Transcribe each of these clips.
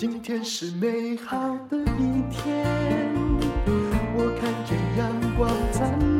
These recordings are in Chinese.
今天是美好的一天，我看见阳光灿烂。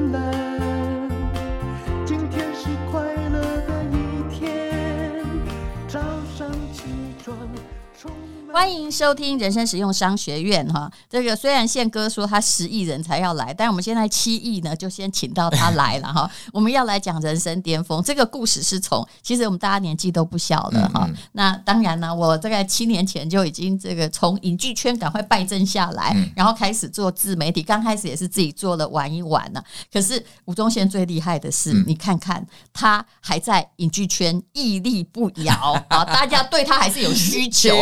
欢迎收听人生实用商学院哈，这个虽然宪哥说他十亿人才要来，但我们现在七亿呢，就先请到他来了哈。我们要来讲人生巅峰，这个故事是从其实我们大家年纪都不小了哈。那当然呢，我大概七年前就已经这个从影剧圈赶快败阵下来，然后开始做自媒体，刚开始也是自己做了玩一玩呢。可是吴宗宪最厉害的是，你看看他还在影剧圈屹立不摇 啊，大家对他还是有需求。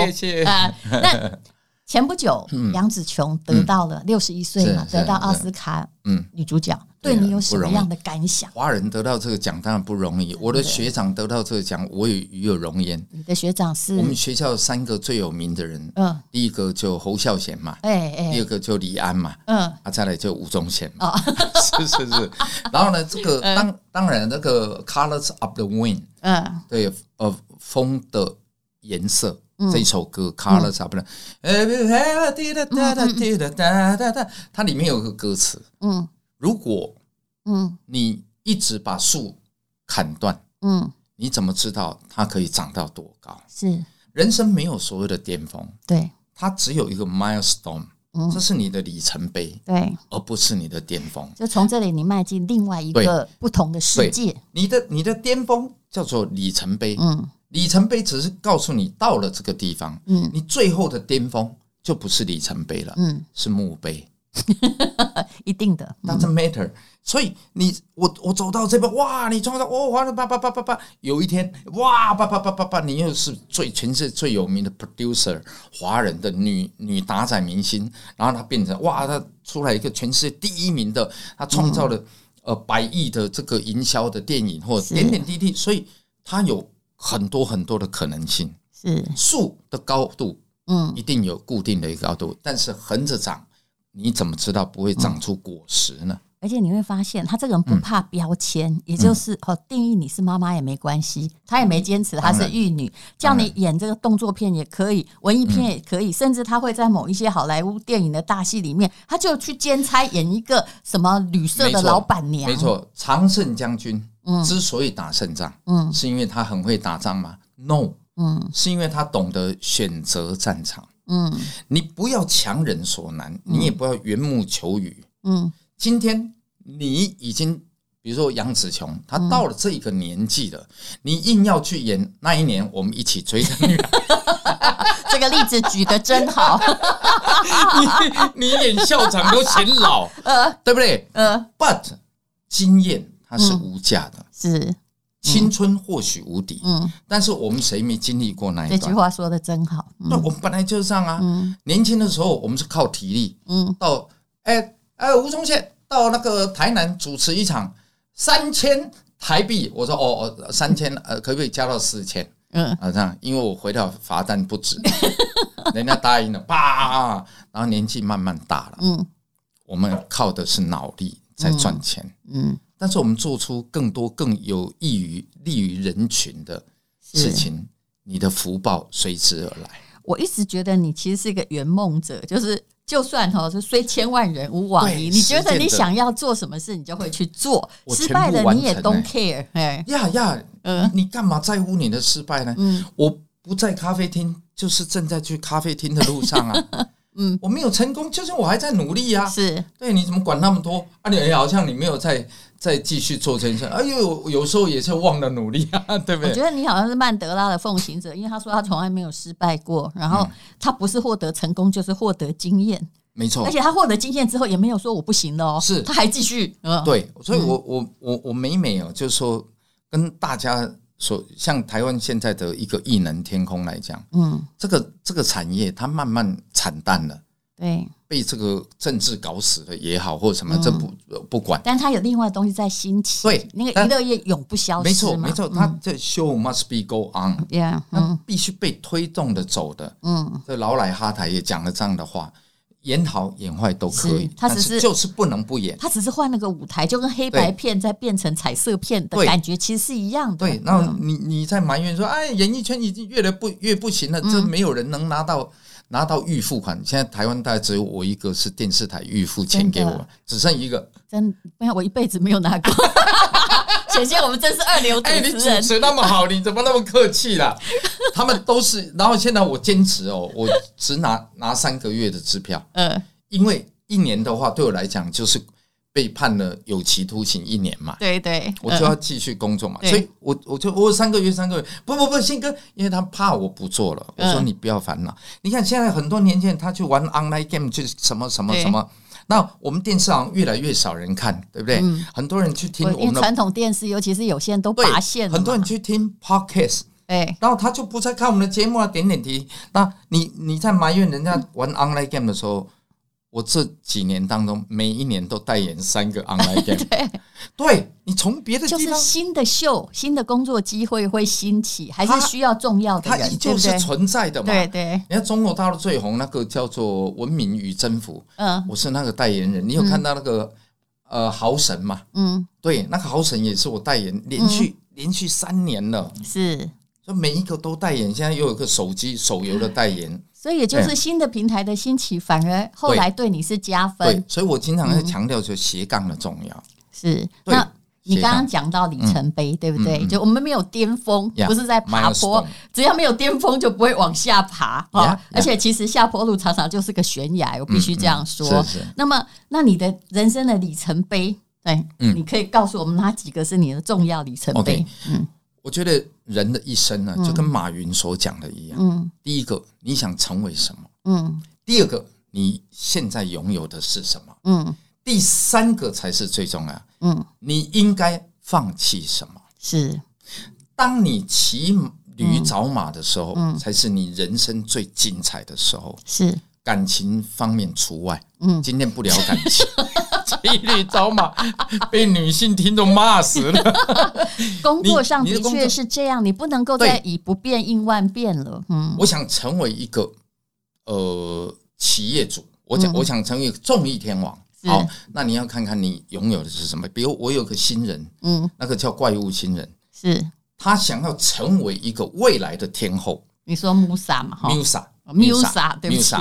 那前不久，杨紫琼得到了六十一岁嘛，得到奥斯卡嗯。女主角，对你有什么样的感想？华人得到这个奖当然不容易，我的学长得到这个奖，我也与有荣焉。你的学长是？我们学校三个最有名的人，嗯，第一个就侯孝贤嘛，哎哎，第二个就李安嘛，嗯，啊，再来就吴宗宪嘛，是是是。然后呢，这个当当然那个 Colors of the Wind，嗯，对，呃，风的颜色。这一首歌《Colors》不能，它里面有个歌词，嗯，如果，嗯，你一直把树砍断，嗯，你怎么知道它可以长到多高？是，人生没有所谓的巅峰，对，它只有一个 milestone，这是你的里程碑，对，而不是你的巅峰。就从这里你迈进另外一个不同的世界，你的你的巅峰叫做里程碑，嗯。里程碑只是告诉你到了这个地方，嗯，你最后的巅峰就不是里程碑了，嗯，是墓碑，一定的，doesn't matter。所以你我我走到这边，哇，你冲到哦，哇，叭叭叭叭叭，有一天，哇，叭叭叭叭叭，你又是最全世界最有名的 producer，华人的女女打仔明星，然后她变成哇，她出来一个全世界第一名的，她创造了呃百亿的这个营销的电影或点点滴滴，所以她有。很多很多的可能性。是。树的高度，嗯，一定有固定的一个高度，但是横着长，你怎么知道不会长出果实呢？而且你会发现，他这个人不怕标签，也就是哦，定义你是妈妈也没关系，他也没坚持他是玉女，叫你演这个动作片也可以，文艺片也可以，甚至他会在某一些好莱坞电影的大戏里面，他就去兼差演一个什么旅社的老板娘。没错，常胜将军。之所以打胜仗，嗯，是因为他很会打仗吗？No，嗯，是因为他懂得选择战场，嗯，你不要强人所难，你也不要缘木求鱼，嗯，今天你已经，比如说杨紫琼，她到了这一个年纪了，你硬要去演那一年我们一起追的女孩，这个例子举得真好，你你演校长都显老，呃，对不对？呃，But 经验。它是无价的，是青春或许无敌，嗯，但是我们谁没经历过那一段？这句话说的真好。那我们本来就是这样啊，年轻的时候我们是靠体力，嗯，到哎哎吴宗宪到那个台南主持一场三千台币，我说哦哦三千呃可不可以加到四千？嗯啊这样，因为我回到罚单不止，人家答应了，啪，然后年纪慢慢大了，嗯，我们靠的是脑力在赚钱，嗯。但是我们做出更多更有益于利于人群的事情，你的福报随之而来。我一直觉得你其实是一个圆梦者，就是就算哈是虽千万人吾往矣，你觉得你想要做什么事，你就会去做，失败了你也 don't care。哎呀呀，嗯，你干嘛在乎你的失败呢？嗯，我不在咖啡厅，就是正在去咖啡厅的路上啊。嗯，我没有成功，就是我还在努力啊。是对，你怎么管那么多？啊，你好像你没有在再继续做这件事。哎呦，有时候也是忘了努力啊，对不对？我觉得你好像是曼德拉的奉行者，因为他说他从来没有失败过，然后他不是获得成功，就是获得经验。没错，而且他获得经验之后也没有说我不行了哦，是他还继续。嗯，对，所以我我我我每每哦，就是说跟大家。说像台湾现在的一个异能天空来讲，嗯，这个这个产业它慢慢惨淡了，对，被这个政治搞死了也好，或者什么，这不不管，但他有另外的东西在兴起，对，那个娱乐业永不消失，没错没错，他这 show must be go on，yeah，它必须被推动的走的，嗯，这老奶哈台也讲了这样的话。演好演坏都可以，他只是就是不能不演。他只是换了个舞台，就跟黑白片再变成彩色片的感觉，其实是一样的。对，然后你你在埋怨说，哎，演艺圈已经越来不越不行了，这没有人能拿到拿到预付款，现在台湾大概只有我一个是电视台预付钱给我，只剩一个。真，没有，我一辈子没有拿过。显现我们真是二流主持人。哎，你主持那么好，你怎么那么客气啦？他们都是，然后现在我坚持哦，我只拿拿三个月的支票。嗯，因为一年的话对我来讲就是。被判了有期徒刑一年嘛？对对，我就要继续工作嘛。所以我我就我三个月三个月，不不不，信哥，因为他怕我不做了。我说你不要烦恼。你看现在很多年轻人他去玩 online game，就是什么什么什么。那我们电视好像越来越少人看，对不对？很多人去听我们传统电视，尤其是有些人都拔线了。很多人去听 podcast，哎，然后他就不再看我们的节目了，点点滴。那你你在埋怨人家玩 online game 的时候？我这几年当中，每一年都代言三个 online game。对，对你从别的地方就是新的秀、新的工作机会会兴起，还是需要重要的人，它依旧是存在的嘛？对对。你看中国大陆最红那个叫做《文明与征服》，嗯，我是那个代言人。你有看到那个呃豪神嘛？嗯，对，那个豪神也是我代言，连续连续三年了，是，就每一个都代言。现在又有个手机手游的代言。所以也就是新的平台的兴起，反而后来对你是加分。对，所以我经常在强调，就斜杠的重要。是，那你刚刚讲到里程碑，对不对？就我们没有巅峰，不是在爬坡，只要没有巅峰，就不会往下爬啊。而且其实下坡路常常就是个悬崖，我必须这样说。那么，那你的人生的里程碑，对，你可以告诉我们哪几个是你的重要里程碑？嗯。我觉得人的一生呢，就跟马云所讲的一样。嗯，第一个，你想成为什么？嗯，第二个，你现在拥有的是什么？嗯，第三个才是最重要。嗯，你应该放弃什么？是，当你骑驴找马的时候，才是你人生最精彩的时候。是。感情方面除外，嗯，今天不聊感情，骑驴找马被女性听众骂死了。工作上的确是这样，你不能够再以不变应万变了。嗯，我想成为一个呃企业主，我想我想成为一个综艺天王。好，那你要看看你拥有的是什么？比如我有个新人，嗯，那个叫怪物新人，是他想要成为一个未来的天后。你说 Musa 嘛？哈，Musa。Musa，对不起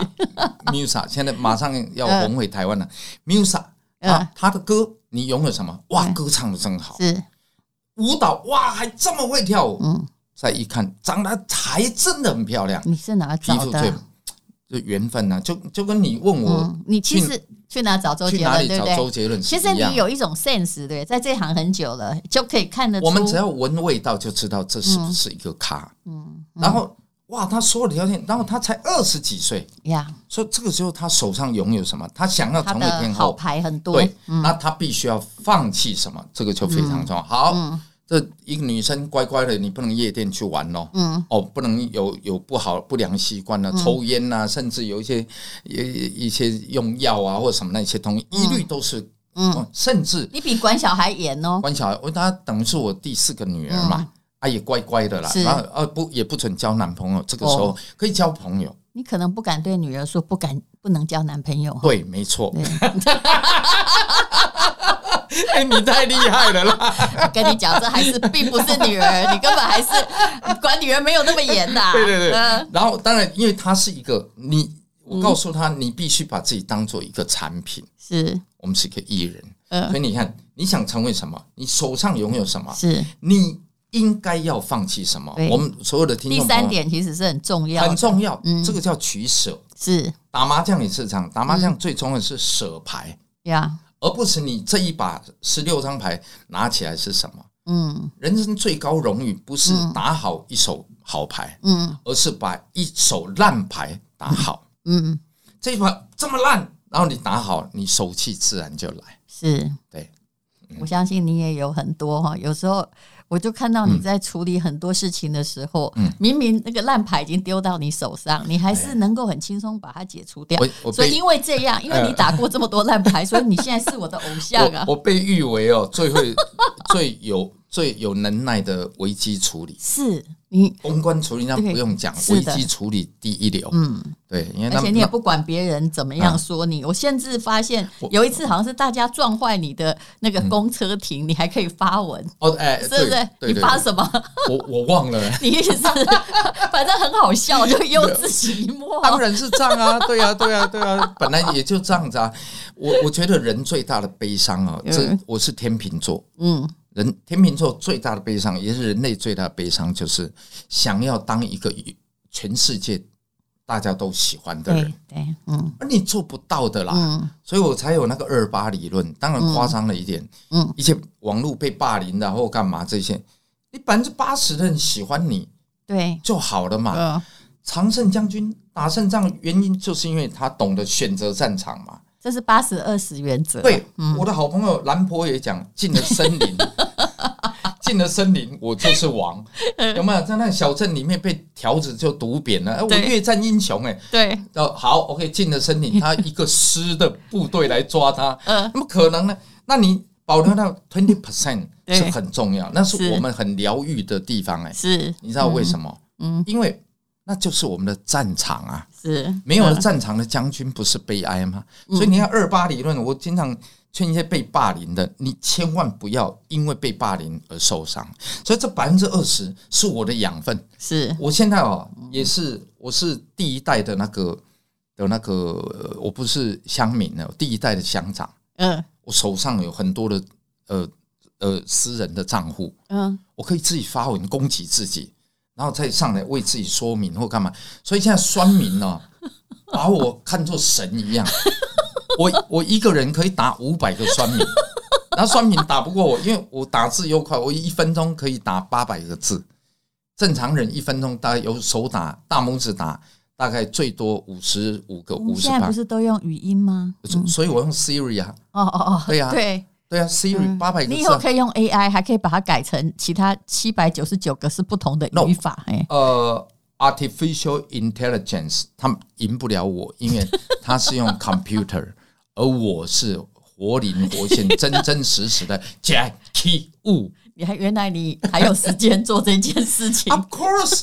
，Musa，现在马上要 红回台湾了。Musa，啊，他的歌你拥有什么？哇，歌唱的真好。是舞蹈，哇，还这么会跳舞。嗯，再一看，长得还真的很漂亮。你是哪找的？就缘分呐，就就跟你问我，你其实去哪找周杰伦？对不对？周杰伦，其实你有一种 sense，对，在这行很久了，就可以看得出。我们只要闻味道就知道这是不是一个咖。嗯，然后。哇，他所有的条件，然后他才二十几岁呀，所以这个时候他手上拥有什么？他想要成为天后，好牌很多。对，那他必须要放弃什么？这个就非常重要。好，这一个女生乖乖的，你不能夜店去玩哦，嗯，哦，不能有有不好不良习惯呢，抽烟呐，甚至有一些一一些用药啊或者什么那些东西，一律都是，嗯，甚至你比管小孩严哦，管小孩，我他等于是我第四个女儿嘛。啊，也乖乖的啦，然后呃不也不准交男朋友，这个时候可以交朋友。你可能不敢对女儿说不敢不能交男朋友。对，没错。哎，你太厉害了啦！我跟你讲，这还是并不是女儿，你根本还是管女儿没有那么严的。对对对。然后当然，因为她是一个你，我告诉他，你必须把自己当做一个产品。是，我们是一个艺人。所以你看，你想成为什么？你手上拥有什么？是你。应该要放弃什么？我们所有的听众，第三点其实是很重要，很重要。嗯，这个叫取舍。是打麻将也是这样，打麻将最重要的是舍牌呀，而不是你这一把十六张牌拿起来是什么。嗯，人生最高荣誉不是打好一手好牌，嗯，而是把一手烂牌打好。嗯，这一把这么烂，然后你打好，你手气自然就来。是，对，我相信你也有很多哈，有时候。我就看到你在处理很多事情的时候，嗯、明明那个烂牌已经丢到你手上，你还是能够很轻松把它解除掉。所以因为这样，因为你打过这么多烂牌，所以你现在是我的偶像啊！我，我被誉为哦最会最有最有能耐的危机处理。是你公关处理那不用讲，危机处理第一流。嗯，对，因为而且你也不管别人怎么样说你。我甚至发现有一次好像是大家撞坏你的那个公车亭，你还可以发文哦，哎，是不是？你发什么？我我忘了。你意思反正很好笑，就又自己一默。当然是这样啊，对啊，对啊，对啊，本来也就这样子啊。我我觉得人最大的悲伤啊，这我是天秤座，嗯。人天秤座最大的悲伤，也是人类最大的悲伤，就是想要当一个全世界大家都喜欢的人。对，嗯，而你做不到的啦，嗯，所以我才有那个二八理论。当然夸张了一点，嗯，一些网络被霸凌的或干嘛这些，你百分之八十的人喜欢你，对，就好了嘛。常胜将军打胜仗原因就是因为他懂得选择战场嘛。这是八十二十原则。对，我的好朋友兰婆也讲，进了森林。进了森林，我就是王，有没有？在那小镇里面被条子就毒扁了？我越战英雄哎，对，哦好，OK，进了森林，他一个师的部队来抓他，嗯，怎么可能呢？那你保留到 twenty percent 是很重要，那是我们很疗愈的地方哎，是，你知道为什么？嗯，因为那就是我们的战场啊，是，没有了战场的将军不是悲哀吗？所以你看二八理论，我经常。劝一些被霸凌的，你千万不要因为被霸凌而受伤。所以这百分之二十是我的养分。是我现在哦，也是我是第一代的那个的那个，我不是乡民了，第一代的乡长。嗯，我手上有很多的呃呃私人的账户。嗯，我可以自己发文攻击自己，然后再上来为自己说明或干嘛。所以现在酸民呢，把我看作神一样。我我一个人可以打五百个酸民，然后酸民打不过我，因为我打字又快，我一分钟可以打八百个字。正常人一分钟大概有手打大拇指打，大概最多五十五个五。现在不是都用语音吗？所以我用 Siri 啊。哦哦哦，对呀，对对啊，Siri 八百个字。你以后可以用 AI，还可以把它改成其他七百九十九个是不同的语法。哎，呃。Artificial intelligence，他赢不了我，因为它是用 computer，而我是活灵活现、真真实实的 Jackie Wu。你还原来你还有时间做这件事情？Of course，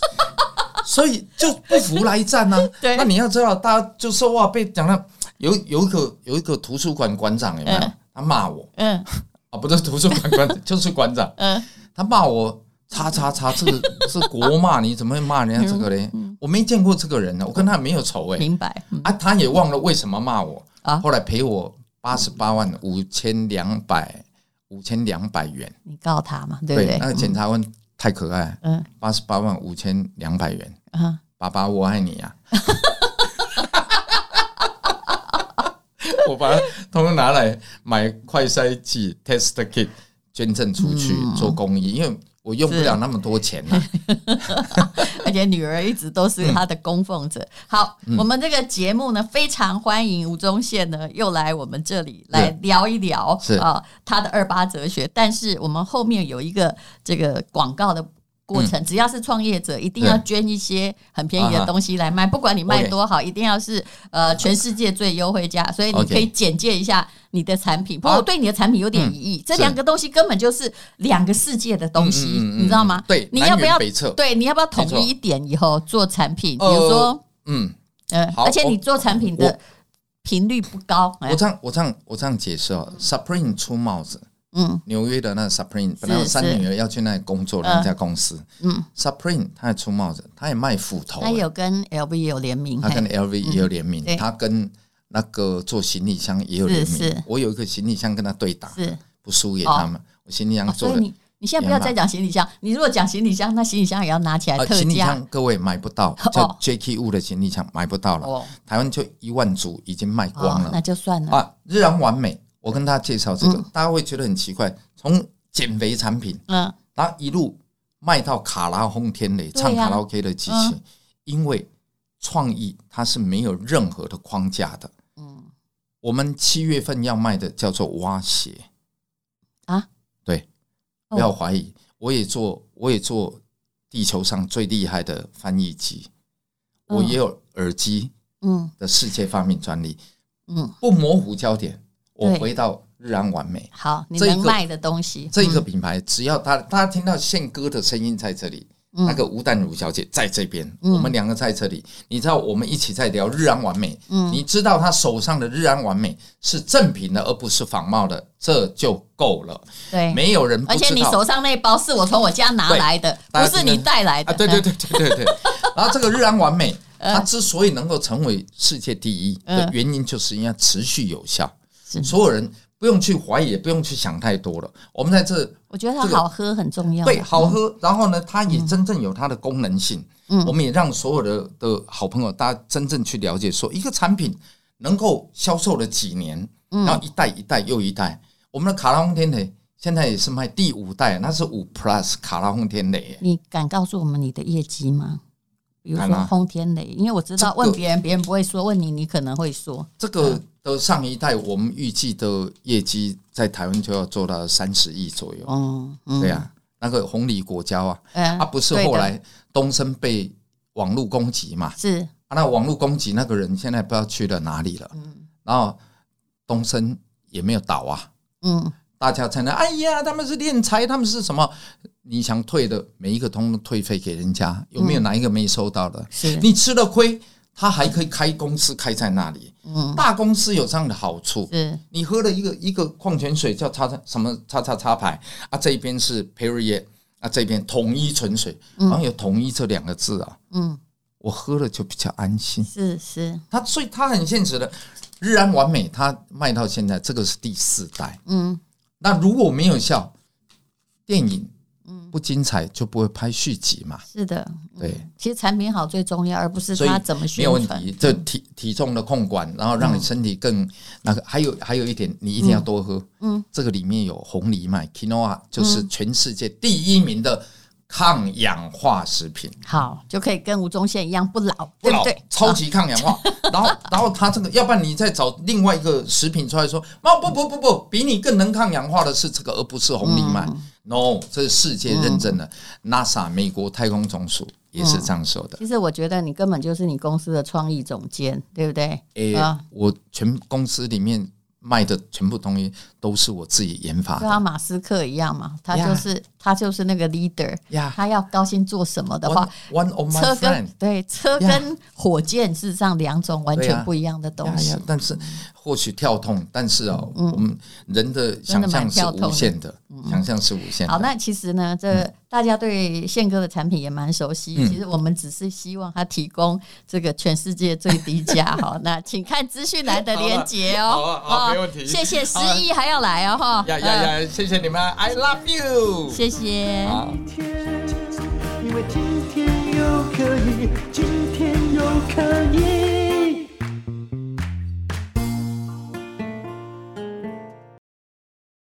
所以就不服来战啊！对，那你要知道，大家就说哇，被讲了有有一个有一个图书馆馆长有没有？嗯、他骂我，嗯，啊，不是图书馆馆长，就是馆长，嗯，他骂我。叉叉叉，这个是国骂，你怎么会骂人家这个嘞？我没见过这个人呢，我跟他没有仇哎。明白啊，他也忘了为什么骂我啊。后来赔我八十八万五千两百五千两百元。你告他嘛，对不对？那个检察官太可爱，嗯，八十八万五千两百元，啊，爸爸我爱你呀。我把它通通拿来买快筛剂 test kit 捐赠出去做公益，因为。我用不了那么多钱呢，而且女儿一直都是他的供奉者。好，我们这个节目呢，非常欢迎吴宗宪呢又来我们这里来聊一聊啊他的二八哲学。但是我们后面有一个这个广告的。过程只要是创业者，一定要捐一些很便宜的东西来卖，不管你卖多好，一定要是呃全世界最优惠价。所以你可以简介一下你的产品。不过我对你的产品有点疑义，这两个东西根本就是两个世界的东西，你知道吗？对，你要不要？对，你要不要统一一点以后做产品？比如说，嗯呃，而且你做产品的频率不高。我这样我这样我这样解释哦，Supreme 出帽子。嗯，纽约的那个 Supreme 本来有三女儿要去那里工作的那家公司，嗯，Supreme 他也出帽子，他也卖斧头，他有跟 LV 有联名，他跟 LV 也有联名，他跟那个做行李箱也有联名。我有一个行李箱跟他对打，是。不输给他们。我行李箱做的，你你现在不要再讲行李箱，你如果讲行李箱，那行李箱也要拿起来特价。行李箱各位买不到，叫 Jacky Wu 的行李箱买不到了，台湾就一万组已经卖光了，那就算了。啊，日然完美。我跟大家介绍这个，大家会觉得很奇怪，从减肥产品，嗯，然后一路卖到卡拉轰天雷唱卡拉 OK 的机器，因为创意它是没有任何的框架的。嗯，我们七月份要卖的叫做蛙鞋。啊，对，不要怀疑，我也做，我也做地球上最厉害的翻译机，我也有耳机，嗯，的世界发明专利，嗯，不模糊焦点。我回到日安完美。好，你能卖的东西，这一个品牌，只要他大家听到宪哥的声音在这里。那个吴淡如小姐在这边，我们两个在这里。你知道我们一起在聊日安完美，你知道他手上的日安完美是正品的，而不是仿冒的，这就够了。对，没有人。而且你手上那包是我从我家拿来的，不是你带来的。对对对对对对。然后这个日安完美，它之所以能够成为世界第一的原因，就是因为持续有效，所有人。不用去怀疑，也不用去想太多了。我们在这，我觉得它好喝很重要。对，好喝。然后呢，它也真正有它的功能性。嗯，我们也让所有的的好朋友，大家真正去了解，说一个产品能够销售了几年，然后一代一代又一代。我们的卡拉轰天雷现在也是卖第五代，那是五 Plus 卡拉轰天雷。你敢告诉我们你的业绩吗？比如说轰天雷，因为我知道问别人，别人不会说；问你，你可能会说这个。的上一代，我们预计的业绩在台湾就要做到三十亿左右。嗯，对啊，那个红藜果胶啊，啊，不是后来东森被网络攻击嘛？是啊，那网络攻击那个人现在不知道去了哪里了。嗯，然后东森也没有倒啊。嗯，大家才能哎呀，他们是敛财，他们是什么？你想退的每一个通通退费给人家，有没有哪一个没收到的？是你吃了亏。他还可以开公司开在那里，嗯，大公司有这样的好处。是，你喝了一个一个矿泉水叫叉叉什么叉叉叉牌啊，这边是 Perrier 啊，这边统一纯水，然后有统一这两个字啊，嗯，我喝了就比较安心。是是，他所以他很现实的，日安完美，他卖到现在这个是第四代，嗯，那如果没有效，电影。不精彩就不会拍续集嘛？是的，对。其实产品好最重要，而不是它怎么宣传。没有问题，这体体重的控管，然后让你身体更那个。还有还有一点，你一定要多喝。嗯，这个里面有红藜麦，Quinoa 就是全世界第一名的抗氧化食品。好，就可以跟吴宗宪一样不老，不老，对，超级抗氧化。然后然后他这个，要不然你再找另外一个食品出来说，哦不不不不，比你更能抗氧化的是这个，而不是红藜麦。No，这是世界认证的，嗯，NASA 美国太空总署也是这样说的。其实我觉得你根本就是你公司的创意总监，对不对？诶、欸，我全公司里面。卖的全部东西都是我自己研发的，就像马斯克一样嘛，他就是他就是那个 leader，他要高兴做什么的话，车跟对车跟火箭事实上两种完全不一样的东西，但是或许跳痛，但是哦，我们人的想象是无限的，想象是无限的。好，那其实呢，这大家对宪哥的产品也蛮熟悉，其实我们只是希望他提供这个全世界最低价。好，那请看资讯栏的连接哦。好没问题，谢谢十一还要来哦哈！呀呀呀！谢谢你们，I love you，谢谢谢。因为今天又可以，今天又可以。